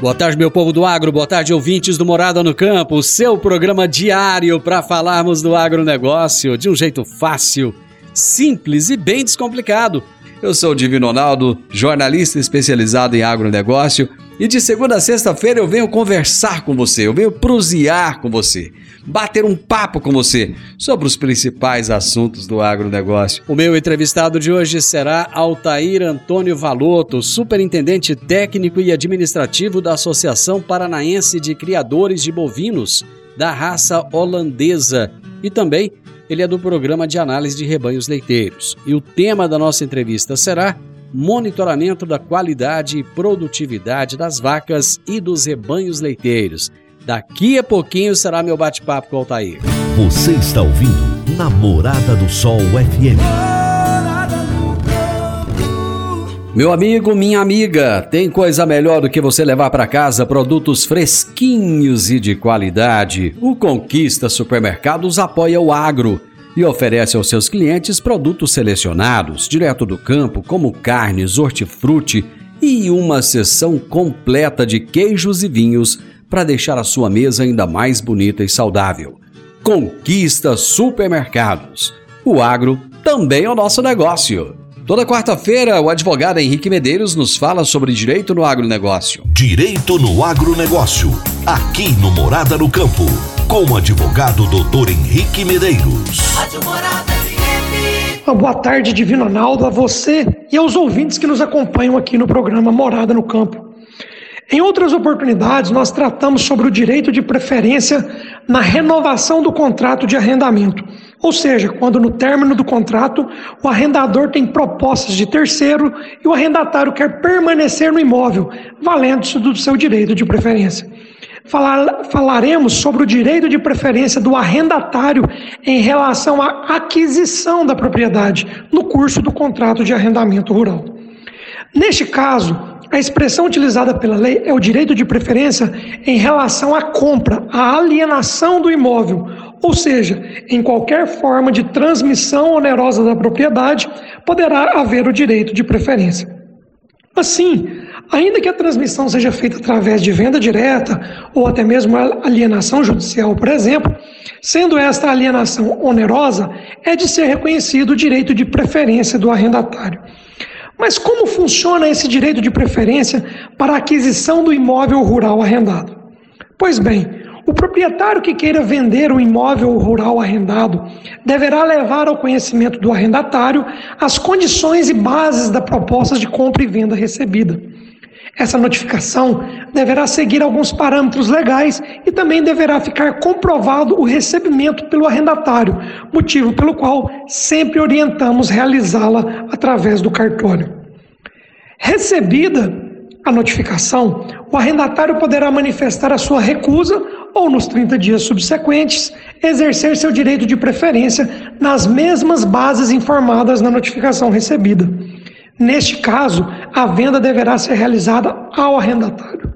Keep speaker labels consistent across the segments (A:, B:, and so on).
A: Boa tarde, meu povo do agro, boa tarde, ouvintes do Morada no Campo, o seu programa diário para falarmos do agronegócio de um jeito fácil, simples e bem descomplicado. Eu sou o Divino Ronaldo, jornalista especializado em agronegócio, e de segunda a sexta-feira eu venho conversar com você, eu venho prosear com você, bater um papo com você sobre os principais assuntos do agronegócio. O meu entrevistado de hoje será Altair Antônio Valoto, superintendente técnico e administrativo da Associação Paranaense de Criadores de Bovinos, da raça holandesa, e também ele é do programa de análise de rebanhos leiteiros. E o tema da nossa entrevista será monitoramento da qualidade e produtividade das vacas e dos rebanhos leiteiros. Daqui a pouquinho será meu bate-papo com o Altair.
B: Você está ouvindo Namorada do Sol FM.
A: Meu amigo, minha amiga, tem coisa melhor do que você levar para casa produtos fresquinhos e de qualidade. O Conquista Supermercados apoia o agro e oferece aos seus clientes produtos selecionados, direto do campo, como carnes, hortifruti e uma seção completa de queijos e vinhos para deixar a sua mesa ainda mais bonita e saudável. Conquista Supermercados. O agro também é o nosso negócio. Toda quarta-feira, o advogado Henrique Medeiros nos fala sobre direito no agronegócio.
B: Direito no agronegócio. Aqui no Morada no Campo. Com o advogado doutor Henrique Medeiros.
C: Uma boa tarde, Divino Ronaldo, a você e aos ouvintes que nos acompanham aqui no programa Morada no Campo. Em outras oportunidades, nós tratamos sobre o direito de preferência na renovação do contrato de arrendamento. Ou seja, quando no término do contrato o arrendador tem propostas de terceiro e o arrendatário quer permanecer no imóvel, valendo-se do seu direito de preferência. Falar, falaremos sobre o direito de preferência do arrendatário em relação à aquisição da propriedade no curso do contrato de arrendamento rural. Neste caso, a expressão utilizada pela lei é o direito de preferência em relação à compra, à alienação do imóvel, ou seja, em qualquer forma de transmissão onerosa da propriedade, poderá haver o direito de preferência. Assim, ainda que a transmissão seja feita através de venda direta ou até mesmo alienação judicial, por exemplo, sendo esta alienação onerosa, é de ser reconhecido o direito de preferência do arrendatário. Mas como funciona esse direito de preferência para a aquisição do imóvel rural arrendado? Pois bem, o proprietário que queira vender o imóvel rural arrendado deverá levar ao conhecimento do arrendatário as condições e bases da proposta de compra e venda recebida. Essa notificação deverá seguir alguns parâmetros legais e também deverá ficar comprovado o recebimento pelo arrendatário, motivo pelo qual sempre orientamos realizá-la através do cartório. Recebida a notificação, o arrendatário poderá manifestar a sua recusa ou, nos 30 dias subsequentes, exercer seu direito de preferência nas mesmas bases informadas na notificação recebida. Neste caso, a venda deverá ser realizada ao arrendatário.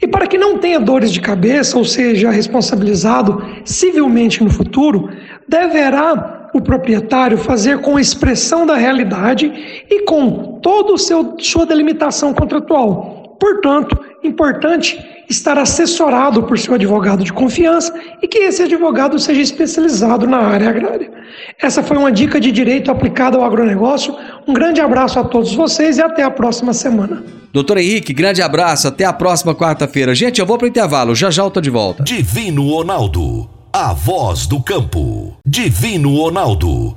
C: E para que não tenha dores de cabeça ou seja responsabilizado civilmente no futuro, deverá o proprietário fazer com expressão da realidade e com toda sua delimitação contratual. Portanto, importante estar assessorado por seu advogado de confiança e que esse advogado seja especializado na área agrária. Essa foi uma dica de direito aplicada ao agronegócio. Um grande abraço a todos vocês e até a próxima semana.
A: Doutor Henrique, grande abraço, até a próxima quarta-feira. Gente, eu vou para o intervalo, já já eu tô de volta.
B: Divino Ronaldo a voz do campo. Divino Ronaldo,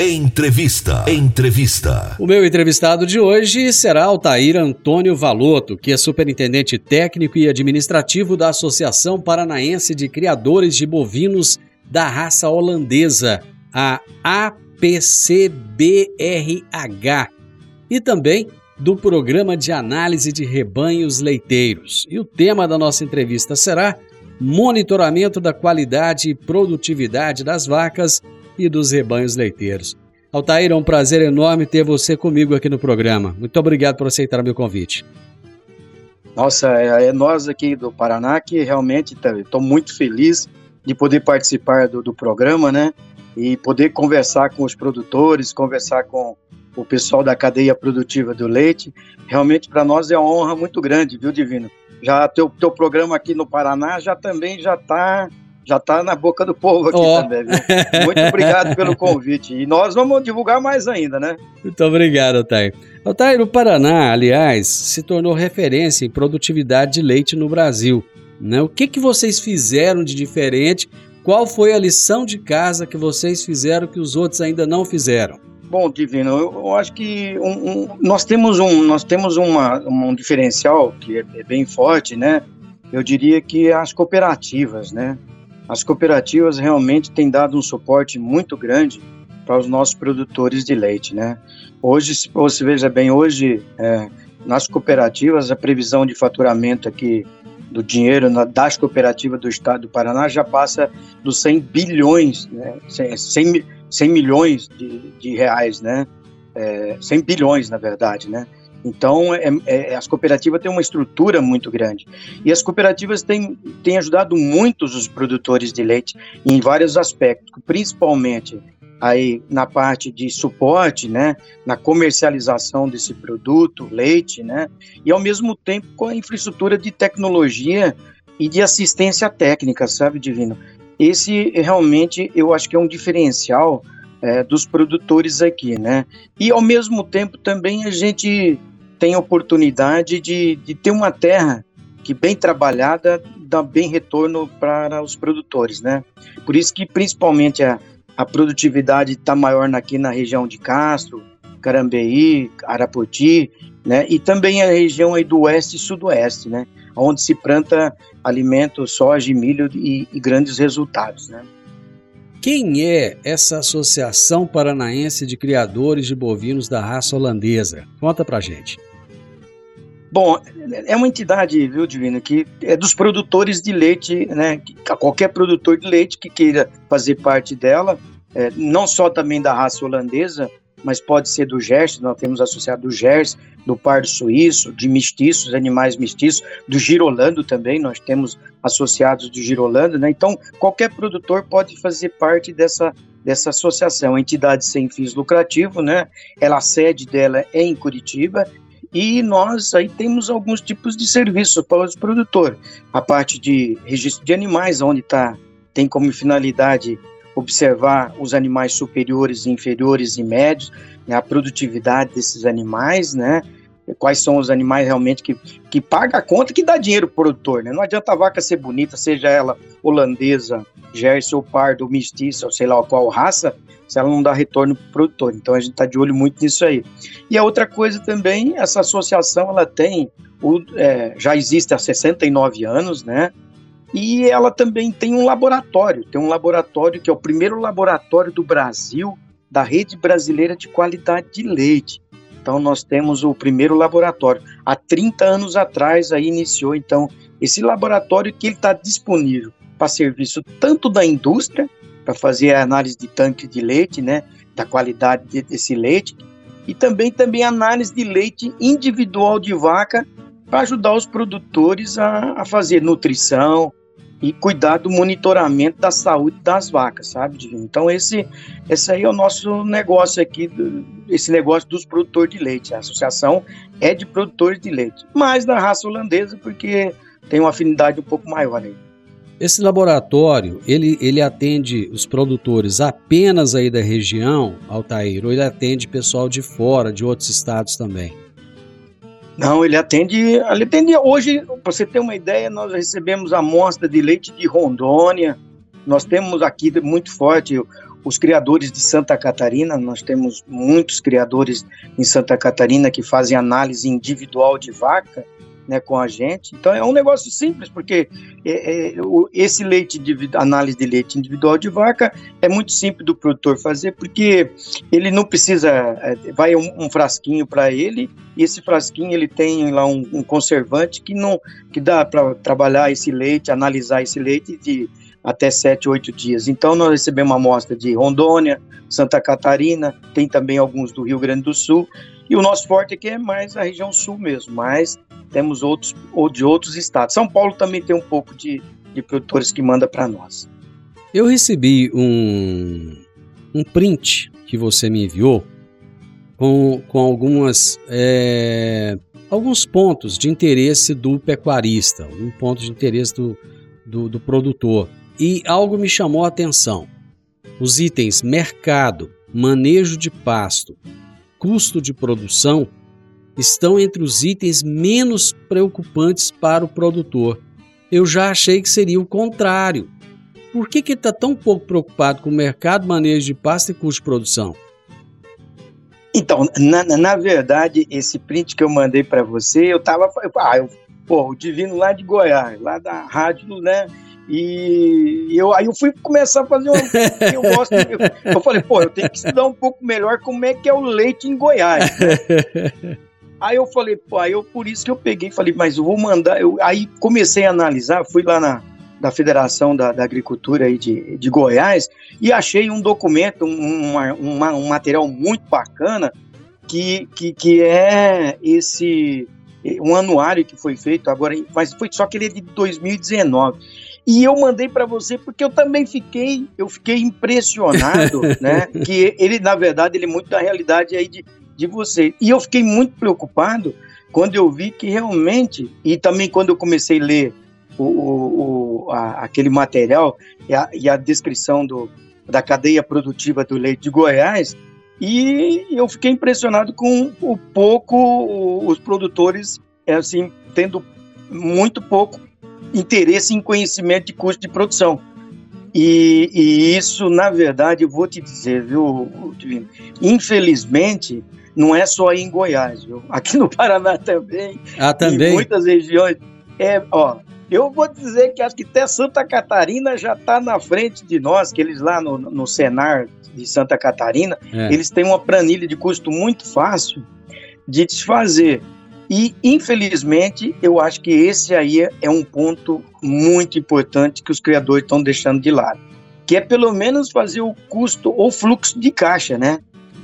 B: Entrevista. Entrevista.
A: O meu entrevistado de hoje será Altair Antônio Valoto, que é superintendente técnico e administrativo da Associação Paranaense de Criadores de Bovinos da Raça Holandesa, a APCBRH, e também do Programa de Análise de Rebanhos Leiteiros. E o tema da nossa entrevista será Monitoramento da qualidade e produtividade das vacas e dos rebanhos leiteiros. Altair, é um prazer enorme ter você comigo aqui no programa. Muito obrigado por aceitar o meu convite.
D: Nossa, é, é nós aqui do Paraná que realmente estou muito feliz de poder participar do, do, programa, né? E poder conversar com os produtores, conversar com o pessoal da cadeia produtiva do leite. Realmente para nós é uma honra muito grande, viu, Divino? Já teu, teu programa aqui no Paraná já também já está já está na boca do povo aqui oh. também. Viu? Muito obrigado pelo convite. E nós vamos divulgar mais ainda, né?
A: Muito obrigado, Altair. Altair, o Paraná, aliás, se tornou referência em produtividade de leite no Brasil. Né? O que, que vocês fizeram de diferente? Qual foi a lição de casa que vocês fizeram que os outros ainda não fizeram?
D: Bom, Divino, eu, eu acho que um, um, nós temos, um, nós temos uma, um diferencial que é, é bem forte, né? Eu diria que as cooperativas, né? As cooperativas realmente têm dado um suporte muito grande para os nossos produtores de leite, né? Hoje, se você veja bem, hoje é, nas cooperativas a previsão de faturamento aqui do dinheiro na, das cooperativas do Estado do Paraná já passa dos 100 bilhões, né? 100, 100 milhões de, de reais, né? É, 100 bilhões, na verdade, né? Então, é, é, as cooperativas têm uma estrutura muito grande. E as cooperativas têm, têm ajudado muitos os produtores de leite em vários aspectos, principalmente aí na parte de suporte, né, na comercialização desse produto, leite, né, e ao mesmo tempo com a infraestrutura de tecnologia e de assistência técnica, sabe, Divino? Esse realmente eu acho que é um diferencial é, dos produtores aqui, né? E ao mesmo tempo também a gente tem a oportunidade de, de ter uma terra que bem trabalhada dá bem retorno para os produtores, né? Por isso que principalmente a, a produtividade está maior aqui na região de Castro, Carambeí, Arapoti, né? E também a região aí do oeste e sudoeste, né? Onde se planta alimentos, soja milho e, e grandes resultados, né?
A: Quem é essa Associação Paranaense de Criadores de Bovinos da Raça Holandesa? Conta pra gente.
D: Bom, é uma entidade, viu, Divino, que é dos produtores de leite, né? Qualquer produtor de leite que queira fazer parte dela, é, não só também da raça holandesa, mas pode ser do Gers, nós temos associado do Gers, do pardo suíço, de mestiços, animais mestiços, do girolando também, nós temos associados do girolando, né? Então, qualquer produtor pode fazer parte dessa, dessa associação, entidade sem fins lucrativos, né? Ela, a sede dela é em Curitiba e nós aí temos alguns tipos de serviços para os produtores. A parte de registro de animais, onde tá, tem como finalidade observar os animais superiores, inferiores e médios, né, a produtividade desses animais, né? Quais são os animais realmente que, que paga a conta que dá dinheiro para o produtor, né? Não adianta a vaca ser bonita, seja ela holandesa, Jersey ou pardo, mestiça, ou sei lá qual raça, se ela não dá retorno para o produtor. Então a gente está de olho muito nisso aí. E a outra coisa também, essa associação ela tem, o, é, já existe há 69 anos, né? E ela também tem um laboratório, tem um laboratório que é o primeiro laboratório do Brasil da Rede Brasileira de Qualidade de Leite. Então nós temos o primeiro laboratório. Há 30 anos atrás aí iniciou então esse laboratório que ele está disponível para serviço tanto da indústria para fazer a análise de tanque de leite, né, da qualidade desse leite, e também também análise de leite individual de vaca para ajudar os produtores a, a fazer nutrição, e cuidar do monitoramento da saúde das vacas, sabe? Então esse, esse aí é o nosso negócio aqui, esse negócio dos produtores de leite. A associação é de produtores de leite, mais da raça holandesa porque tem uma afinidade um pouco maior aí.
A: Esse laboratório, ele, ele atende os produtores apenas aí da região, Altair, ou ele atende pessoal de fora, de outros estados também?
D: Não, ele atende, ele atende hoje, para você ter uma ideia, nós recebemos amostra de leite de Rondônia, nós temos aqui muito forte os criadores de Santa Catarina, nós temos muitos criadores em Santa Catarina que fazem análise individual de vaca, né, com a gente. Então é um negócio simples, porque é, é, o, esse leite análise de leite individual de vaca é muito simples do produtor fazer, porque ele não precisa, é, vai um, um frasquinho para ele, e esse frasquinho ele tem lá um, um conservante que não que dá para trabalhar esse leite, analisar esse leite de até 7, 8 dias. Então nós recebemos uma amostra de Rondônia, Santa Catarina, tem também alguns do Rio Grande do Sul, e o nosso forte aqui é mais a região sul mesmo, mas temos outros ou de outros estados. São Paulo também tem um pouco de, de produtores que manda para nós.
A: Eu recebi um, um print que você me enviou com, com algumas é, alguns pontos de interesse do pecuarista, um ponto de interesse do, do, do produtor. E algo me chamou a atenção. Os itens mercado, manejo de pasto, custo de produção estão entre os itens menos preocupantes para o produtor. Eu já achei que seria o contrário. Por que, que ele está tão pouco preocupado com o mercado, manejo de pasta e custo de produção?
D: Então, na, na verdade, esse print que eu mandei para você, eu tava. Ah, eu, pô, o Divino lá de Goiás, lá da rádio, né? E eu, aí eu fui começar a fazer um. Eu, gosto, eu, eu, falei, pô, eu tenho que estudar um pouco melhor como é que é o leite em Goiás. Aí eu falei, pô, aí eu, por isso que eu peguei falei, mas eu vou mandar. Eu, aí comecei a analisar, fui lá na da Federação da, da Agricultura aí de, de Goiás e achei um documento, um, uma, uma, um material muito bacana que, que, que é esse um anuário que foi feito agora, mas foi só que ele é de 2019. E eu mandei para você porque eu também fiquei, eu fiquei impressionado, né? Que ele, na verdade, ele é muito da realidade aí de, de você. E eu fiquei muito preocupado quando eu vi que realmente, e também quando eu comecei a ler o, o, o a, aquele material e a, e a descrição do, da cadeia produtiva do leite de Goiás, e eu fiquei impressionado com o pouco os produtores, é assim, tendo muito pouco interesse em conhecimento de custo de produção. E, e, isso, na verdade, eu vou te dizer, viu, Divino? Infelizmente, não é só aí em Goiás, viu? Aqui no Paraná também.
A: Ah, também?
D: Em muitas regiões. É, ó, eu vou dizer que acho que até Santa Catarina já está na frente de nós, que eles lá no, no Senar de Santa Catarina, é. eles têm uma planilha de custo muito fácil de desfazer. E, infelizmente, eu acho que esse aí é um ponto muito importante que os criadores estão deixando de lado, que é pelo menos fazer o custo ou fluxo de caixa, né?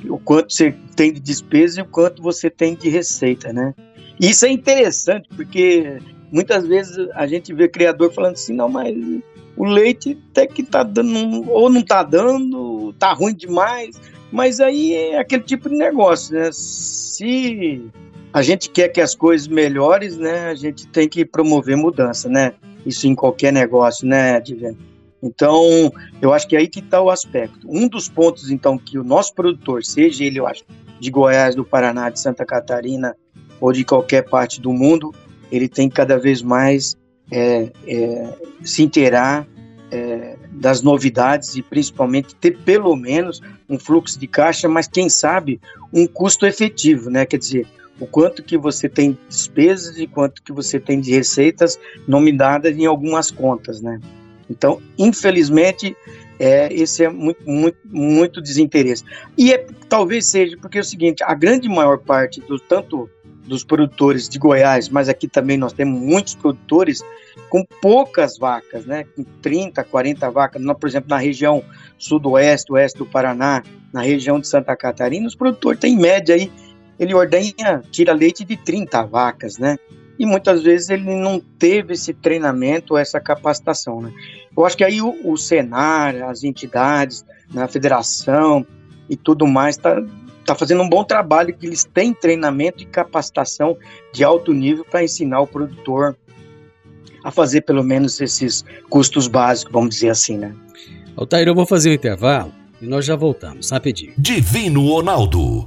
D: O quanto você tem de despesa e o quanto você tem de receita, né? Isso é interessante, porque muitas vezes a gente vê criador falando assim, não, mas o leite até que tá dando, ou não tá dando, tá ruim demais, mas aí é aquele tipo de negócio, né? Se a gente quer que as coisas melhores, né? A gente tem que promover mudança, né? Isso em qualquer negócio, né, Divino? Então, eu acho que é aí que está o aspecto. Um dos pontos, então, que o nosso produtor, seja ele, eu acho, de Goiás, do Paraná, de Santa Catarina ou de qualquer parte do mundo, ele tem que cada vez mais é, é, se inteirar é, das novidades e principalmente ter pelo menos um fluxo de caixa, mas quem sabe um custo efetivo, né? Quer dizer, o quanto que você tem de despesas e quanto que você tem de receitas nominadas em algumas contas, né? Então, infelizmente, é, esse é muito, muito, muito desinteresse. E é, talvez seja porque é o seguinte, a grande maior parte do tanto dos produtores de Goiás, mas aqui também nós temos muitos produtores com poucas vacas, né? Com 30, 40 vacas. Por exemplo, na região sudoeste, oeste do Paraná, na região de Santa Catarina, os produtores têm em média aí, ele ordenha, tira leite de 30 vacas, né? E muitas vezes ele não teve esse treinamento, essa capacitação, né? Eu acho que aí o, o Senar, as entidades, né, a federação e tudo mais, tá, tá fazendo um bom trabalho, que eles têm treinamento e capacitação de alto nível para ensinar o produtor a fazer pelo menos esses custos básicos, vamos dizer assim, né?
A: Altair, eu vou fazer o um intervalo e nós já voltamos, rapidinho.
B: Divino Ronaldo,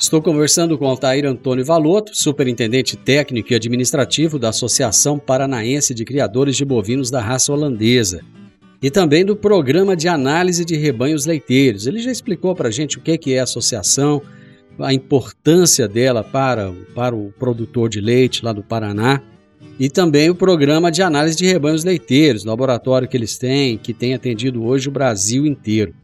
A: Estou conversando com Altair Antônio Valoto, superintendente técnico e administrativo da Associação Paranaense de Criadores de Bovinos da Raça Holandesa e também do Programa de Análise de Rebanhos Leiteiros. Ele já explicou para a gente o que é a associação, a importância dela para, para o produtor de leite lá do Paraná e também o Programa de Análise de Rebanhos Leiteiros, laboratório que eles têm, que tem atendido hoje o Brasil inteiro.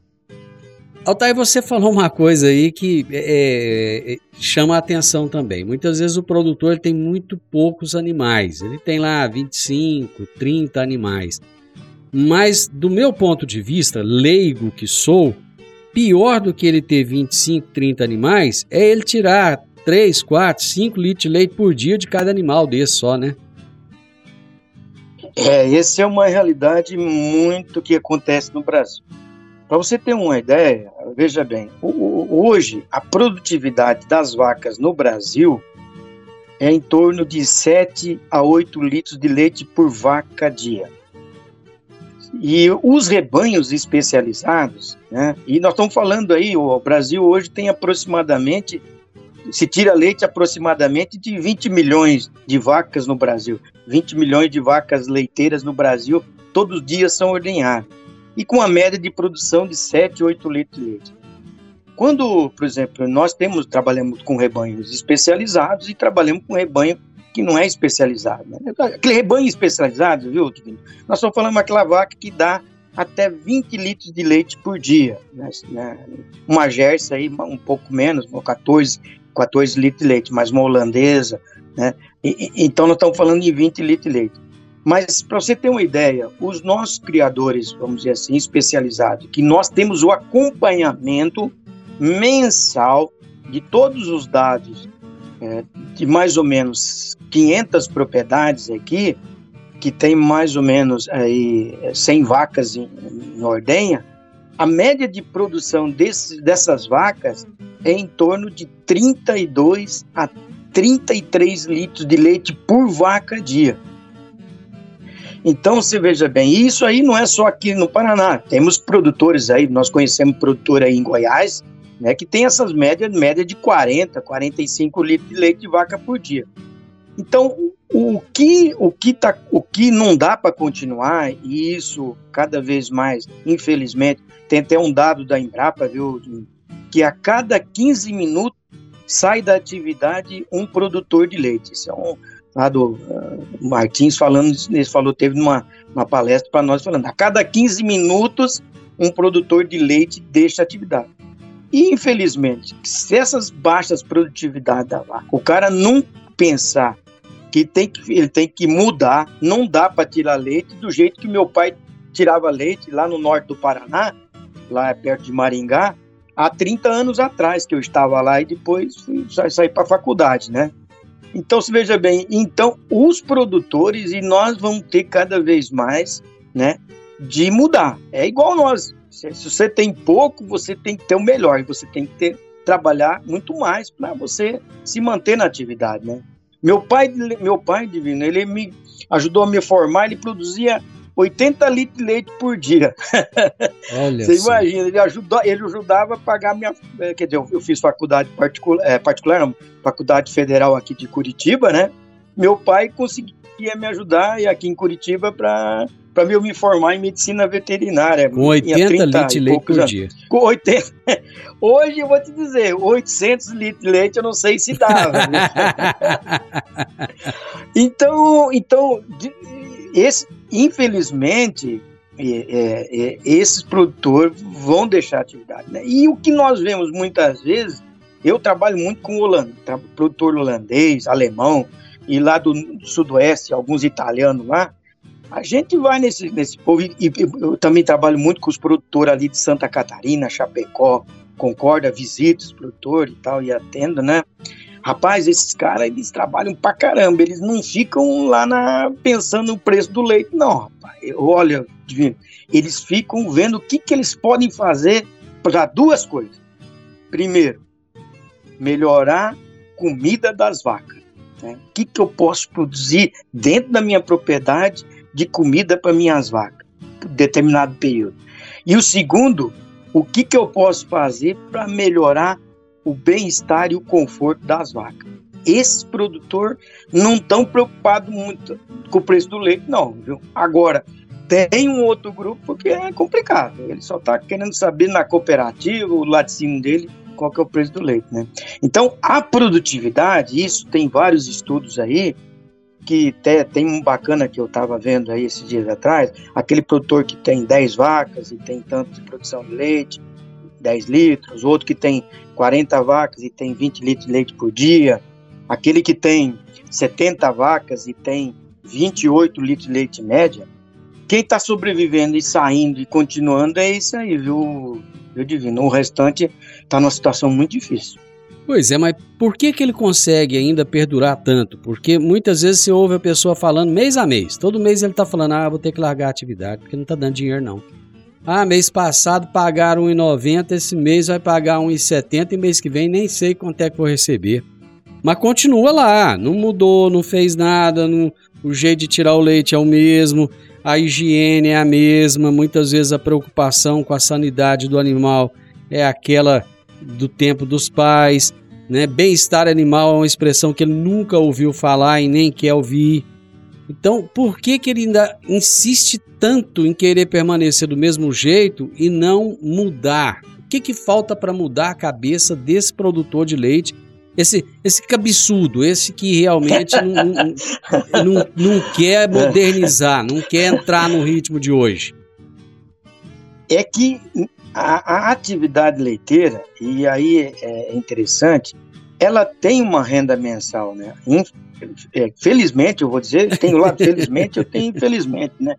A: Altair, você falou uma coisa aí que é, é, é, chama a atenção também. Muitas vezes o produtor tem muito poucos animais. Ele tem lá 25, 30 animais. Mas, do meu ponto de vista, leigo que sou, pior do que ele ter 25, 30 animais é ele tirar 3, 4, 5 litros de leite por dia de cada animal desse só, né?
D: É, essa é uma realidade muito que acontece no Brasil. Para você ter uma ideia, veja bem, hoje a produtividade das vacas no Brasil é em torno de 7 a 8 litros de leite por vaca dia. E os rebanhos especializados, né, e nós estamos falando aí, o Brasil hoje tem aproximadamente, se tira leite aproximadamente de 20 milhões de vacas no Brasil. 20 milhões de vacas leiteiras no Brasil, todos os dias são ordenhadas e com a média de produção de 7, 8 litros de leite. Quando, por exemplo, nós temos trabalhamos com rebanhos especializados e trabalhamos com rebanho que não é especializado. Né? Aquele rebanho especializado, viu, Divino? Nós estamos falando aquela vaca que dá até 20 litros de leite por dia. Né? Uma gerça aí, um pouco menos, 14, 14 litros de leite, mas uma holandesa, né? E, então nós estamos falando de 20 litros de leite. Mas, para você ter uma ideia, os nossos criadores, vamos dizer assim, especializados, que nós temos o acompanhamento mensal de todos os dados é, de mais ou menos 500 propriedades aqui, que tem mais ou menos aí 100 vacas em, em ordenha, a média de produção desse, dessas vacas é em torno de 32 a 33 litros de leite por vaca dia. Então, você veja bem, isso aí não é só aqui no Paraná. Temos produtores aí, nós conhecemos produtor aí em Goiás, né, que tem essas médias, média de 40, 45 litros de leite de vaca por dia. Então, o que, o que, tá, o que não dá para continuar, e isso cada vez mais, infelizmente, tem até um dado da Embrapa, viu, que a cada 15 minutos sai da atividade um produtor de leite. Isso é um, lá do uh, Martins falando, ele falou, teve uma, uma palestra para nós falando, a cada 15 minutos um produtor de leite deixa a atividade. E, infelizmente, se essas baixas produtividades da vaca, o cara não pensar que, tem que ele tem que mudar, não dá para tirar leite do jeito que meu pai tirava leite lá no norte do Paraná, lá perto de Maringá, há 30 anos atrás que eu estava lá e depois saí para a faculdade, né? Então, se veja bem, então os produtores e nós vamos ter cada vez mais, né, de mudar. É igual nós. Se, se você tem pouco, você tem que ter o melhor, você tem que ter, trabalhar muito mais para você se manter na atividade, né? Meu pai, meu pai divino, ele me ajudou a me formar, ele produzia 80 litros de leite por dia. Olha Você assim. imagina, ele, ele ajudava a pagar minha. Eh, quer dizer, eu fiz faculdade particular, é, particular não, faculdade federal aqui de Curitiba, né? Meu pai conseguia me ajudar aqui em Curitiba para para eu me formar em medicina veterinária.
A: Com 80 litros de leite por dia.
D: Com 80. Hoje eu vou te dizer, 800 litros de leite eu não sei se dava. então, então esse, infelizmente, é, é, é, esses produtores vão deixar a atividade. Né? E o que nós vemos muitas vezes, eu trabalho muito com holandês, produtor holandês, alemão, e lá do, do sudoeste, alguns italianos lá, a gente vai nesse, nesse povo, e, e, eu também trabalho muito com os produtores ali de Santa Catarina, Chapecó, Concorda, visito os produtores e tal, e atendo, né? Rapaz, esses caras, eles trabalham pra caramba, eles não ficam lá na, pensando no preço do leite, não, rapaz. Olha, divino, eles ficam vendo o que, que eles podem fazer para duas coisas. Primeiro, melhorar comida das vacas. Né? O que, que eu posso produzir dentro da minha propriedade de comida para minhas vacas, por determinado período. E o segundo, o que, que eu posso fazer para melhorar o bem-estar e o conforto das vacas. Esses produtores não estão preocupados muito com o preço do leite, não, viu? Agora, tem um outro grupo que é complicado. Ele só está querendo saber na cooperativa, o laticínio dele, qual que é o preço do leite, né? Então, a produtividade, isso tem vários estudos aí, que te, tem um bacana que eu estava vendo aí esses dias atrás, aquele produtor que tem 10 vacas e tem tanto de produção de leite, 10 litros, outro que tem 40 vacas e tem 20 litros de leite por dia, aquele que tem 70 vacas e tem 28 litros de leite média, quem está sobrevivendo e saindo e continuando é isso aí, viu, viu Divino? O restante está numa situação muito difícil.
A: Pois é, mas por que, que ele consegue ainda perdurar tanto? Porque muitas vezes você ouve a pessoa falando mês a mês. Todo mês ele está falando, ah, vou ter que largar a atividade, porque não está dando dinheiro não. Ah, mês passado pagaram 1,90, esse mês vai pagar 1,70 e mês que vem nem sei quanto é que vou receber. Mas continua lá, não mudou, não fez nada, não, o jeito de tirar o leite é o mesmo, a higiene é a mesma, muitas vezes a preocupação com a sanidade do animal é aquela do tempo dos pais, né? Bem-estar animal é uma expressão que ele nunca ouviu falar e nem quer ouvir. Então, por que, que ele ainda insiste tanto em querer permanecer do mesmo jeito e não mudar? O que, que falta para mudar a cabeça desse produtor de leite? Esse, esse cabeçudo, esse que realmente não, não, não, não quer modernizar, não quer entrar no ritmo de hoje.
D: É que a, a atividade leiteira, e aí é interessante, ela tem uma renda mensal, né? É, felizmente, eu vou dizer, tem o lado felizmente, eu tenho infelizmente, né?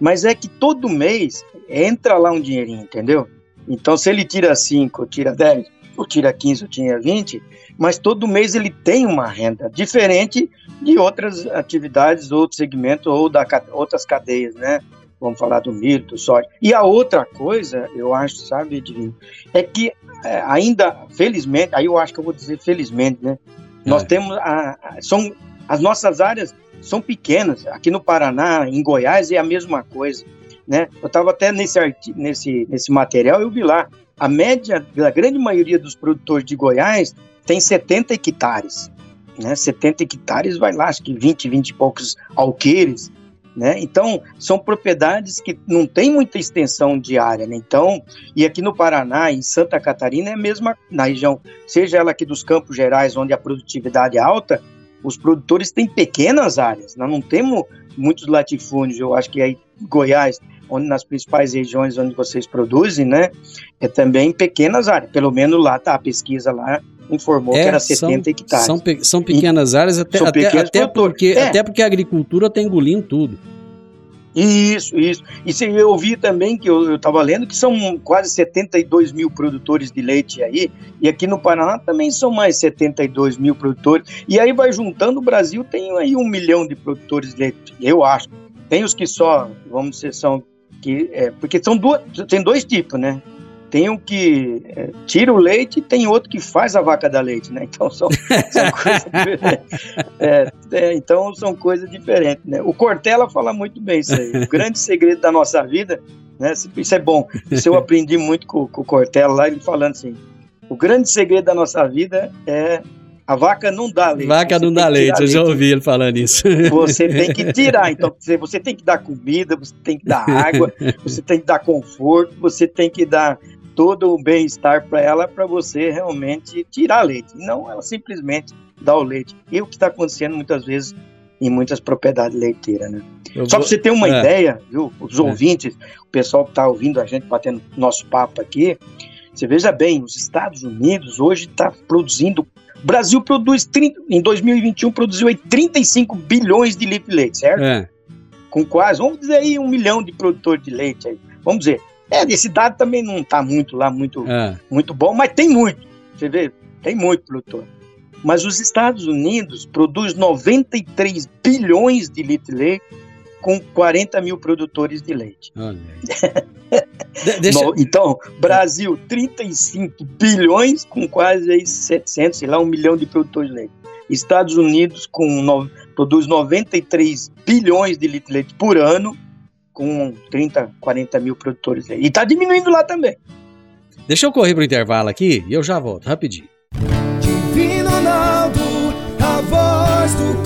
D: Mas é que todo mês entra lá um dinheirinho, entendeu? Então, se ele tira 5, ou tira 10, ou tira 15, ou tira 20, mas todo mês ele tem uma renda diferente de outras atividades, outros segmentos ou da outras cadeias, né? Vamos falar do milho, do soja. E a outra coisa, eu acho, sabe, Edinho, é que é, ainda, felizmente, aí eu acho que eu vou dizer felizmente, né? Nós é. temos a, a, são as nossas áreas são pequenas. Aqui no Paraná, em Goiás é a mesma coisa, né? Eu estava até nesse nesse nesse material eu vi lá a média da grande maioria dos produtores de Goiás tem 70 hectares, né? 70 hectares vai lá, acho que 20, 20 e poucos alqueires. Né? Então, são propriedades que não tem muita extensão de área. Né? Então, e aqui no Paraná, em Santa Catarina, é a mesma, na região, seja ela aqui dos Campos Gerais, onde a produtividade é alta, os produtores têm pequenas áreas. Nós não temos muitos latifúndios, eu acho que aí Goiás, onde nas principais regiões onde vocês produzem, né, é também pequenas áreas. Pelo menos lá tá a pesquisa lá informou é, que era 70 são, hectares.
A: São, pe são pequenas e, áreas, até, até, até porque, é. até porque a agricultura está engolindo tudo.
D: Isso, isso. E se eu ouvi também que eu estava lendo que são quase 72 mil produtores de leite aí, e aqui no Paraná também são mais 72 mil produtores. E aí vai juntando, o Brasil tem aí um milhão de produtores de leite, eu acho. Tem os que só, vamos dizer, são que é, porque são duas, tem dois tipos, né? Tem o que é, tira o leite e tem outro que faz a vaca da leite, né? Então são, são coisas diferentes. É, é, então são coisas diferentes, né? O Cortella fala muito bem isso aí. O grande segredo da nossa vida, né? Isso é bom. Isso eu aprendi muito com, com o Cortella lá, ele falando assim: o grande segredo da nossa vida é a vaca não dá leite.
A: Vaca não dá leite, eu já ouvi ele falando isso.
D: Você tem que tirar, então você tem que dar comida, você tem que dar água, você tem que dar conforto, você tem que dar todo o bem-estar para ela para você realmente tirar leite, não ela simplesmente dar o leite. E o que está acontecendo muitas vezes em muitas propriedades leiteiras, né? Eu Só para você ter uma é. ideia, viu? Os é. ouvintes, o pessoal que está ouvindo a gente batendo nosso papo aqui, você veja bem, os Estados Unidos hoje está produzindo. O Brasil produz 30, em 2021 produziu aí 35 bilhões de litros de leite, certo? É. Com quase, vamos dizer aí, um milhão de produtores de leite aí. Vamos dizer, é, esse dado também não está muito lá, muito, é. muito bom, mas tem muito. Você vê, tem muito produtor. Mas os Estados Unidos produz 93 bilhões de litros de leite com 40 mil produtores de leite. Deixa... então, Brasil, 35 bilhões com quase aí 700, sei lá, um milhão de produtores de leite. Estados Unidos com no... produz 93 bilhões de litros de leite por ano com 30, 40 mil produtores. E está diminuindo lá também.
A: Deixa eu correr para o intervalo aqui e eu já volto, rapidinho.
E: Divino Ronaldo, a voz do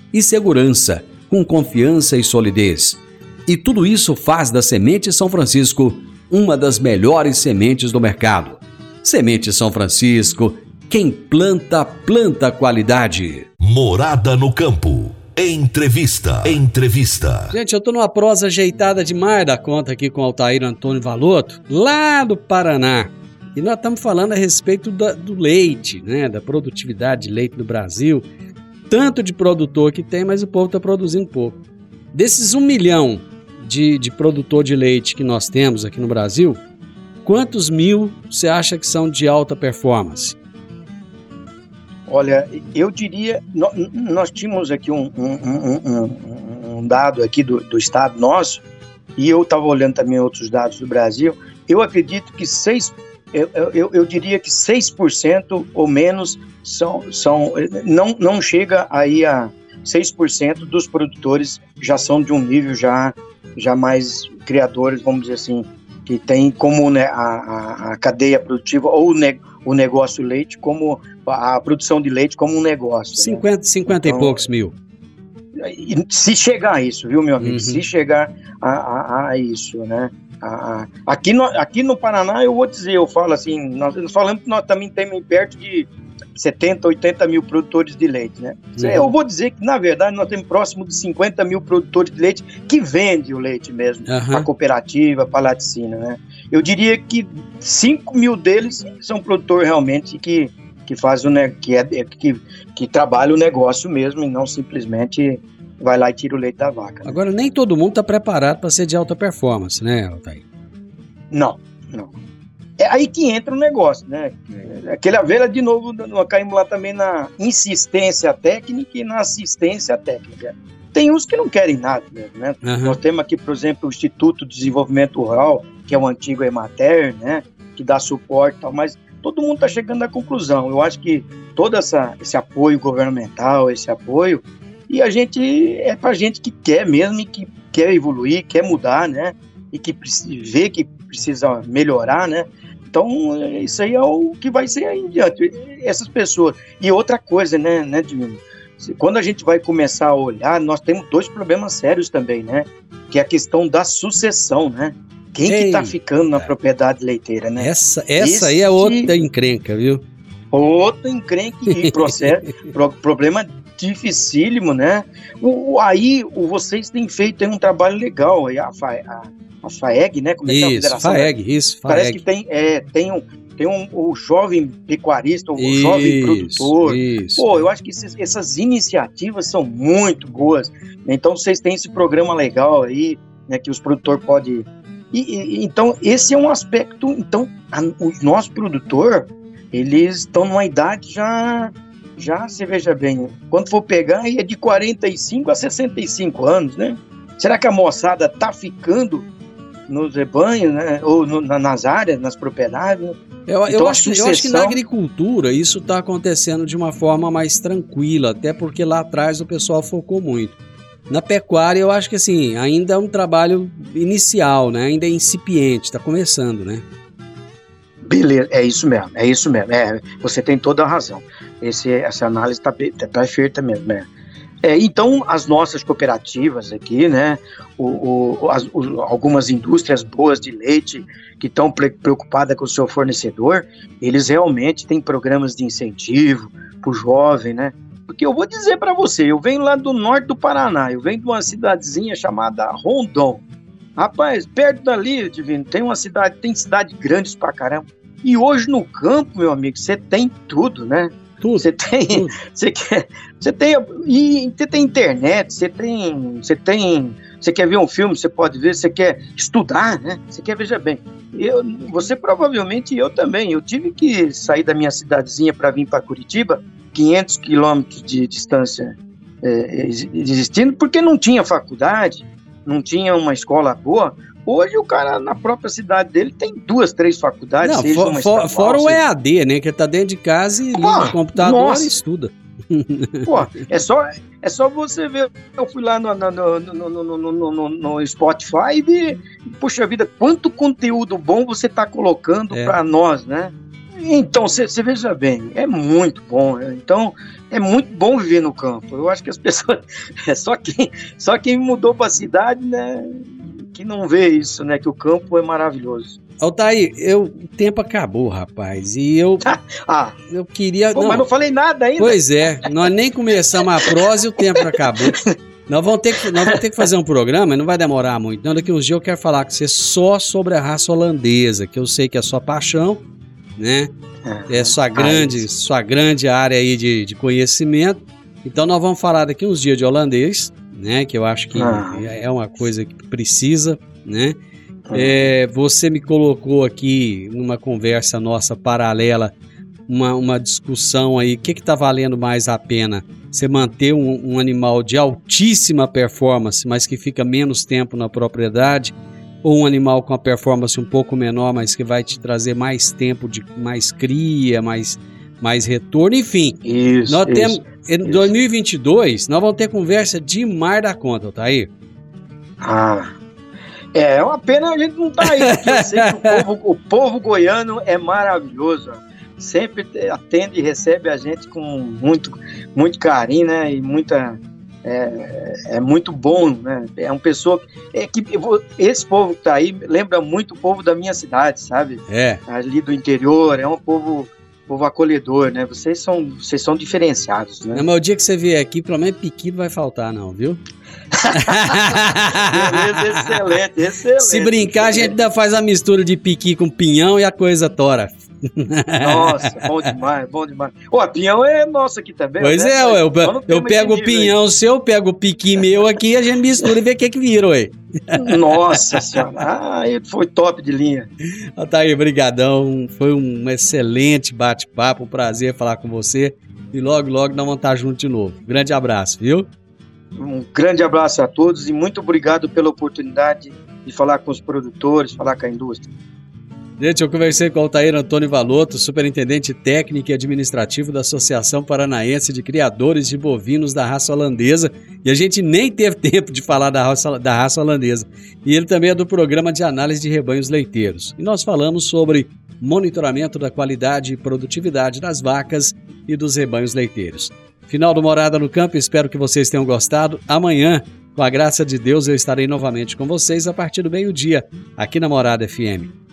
A: e segurança, com confiança e solidez. E tudo isso faz da Semente São Francisco uma das melhores sementes do mercado. Semente São Francisco quem planta, planta qualidade.
B: Morada no campo. Entrevista. Entrevista.
A: Gente, eu tô numa prosa ajeitada demais da conta aqui com o Altair Antônio Valoto, lá do Paraná. E nós estamos falando a respeito do, do leite, né? Da produtividade de leite no Brasil. Tanto de produtor que tem, mas o povo está produzindo pouco. Desses um milhão de, de produtor de leite que nós temos aqui no Brasil, quantos mil você acha que são de alta performance?
D: Olha, eu diria, nós tínhamos aqui um, um, um, um dado aqui do, do, estado nosso, e eu estava olhando também outros dados do Brasil, eu acredito que 6, eu, eu, eu diria que 6% ou menos são, são não, não chega aí a 6% dos produtores já são de um nível já, já mais criadores, vamos dizer assim, que tem como né, a, a, a, cadeia produtiva ou o, ne, o negócio leite como a produção de leite como um negócio.
A: 50, né? 50 então, e poucos mil.
D: Se chegar a isso, viu, meu amigo? Uhum. Se chegar a, a, a isso, né? A, aqui, no, aqui no Paraná, eu vou dizer, eu falo assim, nós, nós falamos que nós também temos perto de 70, 80 mil produtores de leite, né? Uhum. Eu vou dizer que, na verdade, nós temos próximo de 50 mil produtores de leite que vendem o leite mesmo, uhum. para cooperativa, para laticina, né? Eu diria que 5 mil deles são produtores realmente que que faz o que é que, que trabalha o negócio mesmo e não simplesmente vai lá e tira o leite da vaca.
A: Né? Agora nem todo mundo está preparado para ser de alta performance, né, Altair?
D: Não, não. É aí que entra o negócio, né? Aquele velha de novo, nós caímos lá também na insistência técnica e na assistência técnica. Tem uns que não querem nada, né? Uhum. Nós temos aqui, por exemplo, o Instituto de Desenvolvimento Rural, que é o antigo Emater, né? Que dá suporte e tal, mas todo mundo está chegando à conclusão. Eu acho que todo essa, esse apoio governamental, esse apoio, e a gente é para gente que quer mesmo e que quer evoluir, quer mudar, né? E que vê que precisa melhorar, né? Então, isso aí é o que vai ser aí em diante. Essas pessoas. E outra coisa, né, né Divino? quando a gente vai começar a olhar, nós temos dois problemas sérios também, né? Que é a questão da sucessão, né? Quem Ei, que tá ficando na propriedade leiteira, né?
A: Essa, essa Esse... aí é outra encrenca, viu?
D: Outra encrenca e processo, problema dificílimo, né? O, aí o, vocês têm feito um trabalho legal, aí a, a, a FAEG, né?
A: Como é isso, que é a FAEG, isso,
D: FAEG. Parece que tem, é, tem um, tem um, o jovem pecuarista, o isso, jovem produtor. Isso. Pô, eu acho que esses, essas iniciativas são muito boas. Então vocês têm esse programa legal aí, né, que os produtores podem. Então esse é um aspecto. Então a, o nosso produtor, eles estão numa idade já já, você veja bem, quando for pegar, é de 45 a 65 anos, né? Será que a moçada tá ficando nos rebanhos, né? Ou no, nas áreas, nas propriedades?
A: Eu, então, eu, acho, sucessão... eu acho que na agricultura isso está acontecendo de uma forma mais tranquila, até porque lá atrás o pessoal focou muito. Na pecuária, eu acho que assim, ainda é um trabalho inicial, né? Ainda é incipiente, está começando, né?
D: Beleza, é isso mesmo, é isso mesmo. É, você tem toda a razão. Esse, essa análise está tá perfeita mesmo. Né? É, então, as nossas cooperativas aqui, né, o, o, as, o, algumas indústrias boas de leite que estão preocupadas com o seu fornecedor, eles realmente têm programas de incentivo para o jovem, né? Porque eu vou dizer para você, eu venho lá do norte do Paraná, eu venho de uma cidadezinha chamada Rondon. Rapaz, perto dali, Divino, tem uma cidade, tem cidade grandes pra caramba. E hoje no campo, meu amigo, você tem tudo, né? Tudo. Você tem, você quer, você tem, e você tem internet, você tem, você tem, você quer ver um filme, você pode ver, você quer estudar, né? Você quer veja bem. Eu, você provavelmente eu também. Eu tive que sair da minha cidadezinha para vir para Curitiba, 500 quilômetros de distância é, existindo, porque não tinha faculdade, não tinha uma escola boa. Hoje o cara na própria cidade dele tem duas, três faculdades. Não,
A: for, for, fora o EAD, né? Que ele tá dentro de casa e liga o computador nossa. e estuda.
D: Pô, é só, é só você ver. Eu fui lá no, no, no, no, no Spotify e vi, puxa vida, quanto conteúdo bom você tá colocando é. para nós, né? Então, você veja bem, é muito bom. Então, é muito bom viver no campo. Eu acho que as pessoas. É só quem, só quem mudou para a cidade, né? Que não vê isso, né? Que o campo é maravilhoso.
A: Altair, eu, o tempo acabou, rapaz. E eu.
D: ah,
A: eu queria.
D: Pô, não, mas não falei nada ainda.
A: Pois é, nós nem começamos a prosa e o tempo acabou. Nós vamos, ter que, nós vamos ter que fazer um programa, não vai demorar muito. Não, daqui uns dias eu quero falar com você só sobre a raça holandesa, que eu sei que é sua paixão, né? É, é sua grande, sua grande área aí de, de conhecimento. Então nós vamos falar daqui uns dias de holandês né? Que eu acho que ah. é uma coisa que precisa, né? É, você me colocou aqui numa conversa nossa paralela uma, uma discussão aí, o que está valendo mais a pena? Você manter um, um, animal de altíssima performance, mas que fica menos tempo na propriedade, ou um animal com a performance um pouco menor, mas que vai te trazer mais tempo de mais cria, mais, mais retorno, enfim.
D: Isso,
A: nós isso. temos em 2022, nós vamos ter conversa de mar da conta, tá aí?
D: Ah, é, é uma pena a gente não tá aí, porque eu sei que o povo, o povo goiano é maravilhoso, sempre atende e recebe a gente com muito, muito carinho, né, e muita... É, é muito bom, né? É uma pessoa é que esse povo que tá aí lembra muito o povo da minha cidade, sabe?
A: É.
D: Ali do interior, é um povo povo acolhedor, né? Vocês são, vocês são diferenciados, né?
A: Não, mas o dia que você vier aqui, pelo menos piqui não vai faltar, não, viu?
D: Beleza, excelente, excelente.
A: Se brincar, excelente. a gente ainda faz a mistura de piqui com pinhão e a coisa tora.
D: Nossa, bom demais, bom demais. A pinhão é nossa aqui também.
A: Pois né? é, eu, eu, eu pego o pinhão aí. seu, pego o piqui meu aqui, a gente mistura e vê o que que vira, ué.
D: Nossa senhora, ah, foi top de linha.
A: Tá aí, brigadão. Foi um excelente bate-papo, um prazer falar com você. E logo, logo nós vamos estar juntos de novo. Grande abraço, viu?
D: Um grande abraço a todos e muito obrigado pela oportunidade de falar com os produtores, falar com a indústria.
A: Gente, eu conversei com o Altair Antônio Valoto, superintendente técnico e administrativo da Associação Paranaense de Criadores de Bovinos da Raça Holandesa, e a gente nem teve tempo de falar da raça, da raça holandesa. E ele também é do programa de análise de rebanhos leiteiros. E nós falamos sobre monitoramento da qualidade e produtividade das vacas e dos rebanhos leiteiros. Final do Morada no Campo, espero que vocês tenham gostado. Amanhã, com a graça de Deus, eu estarei novamente com vocês a partir do meio-dia, aqui na Morada FM.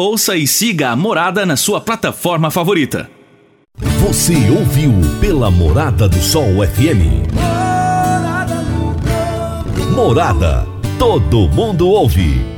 F: Ouça e siga a Morada na sua plataforma favorita.
B: Você ouviu pela Morada do Sol FM. Morada. Todo mundo ouve.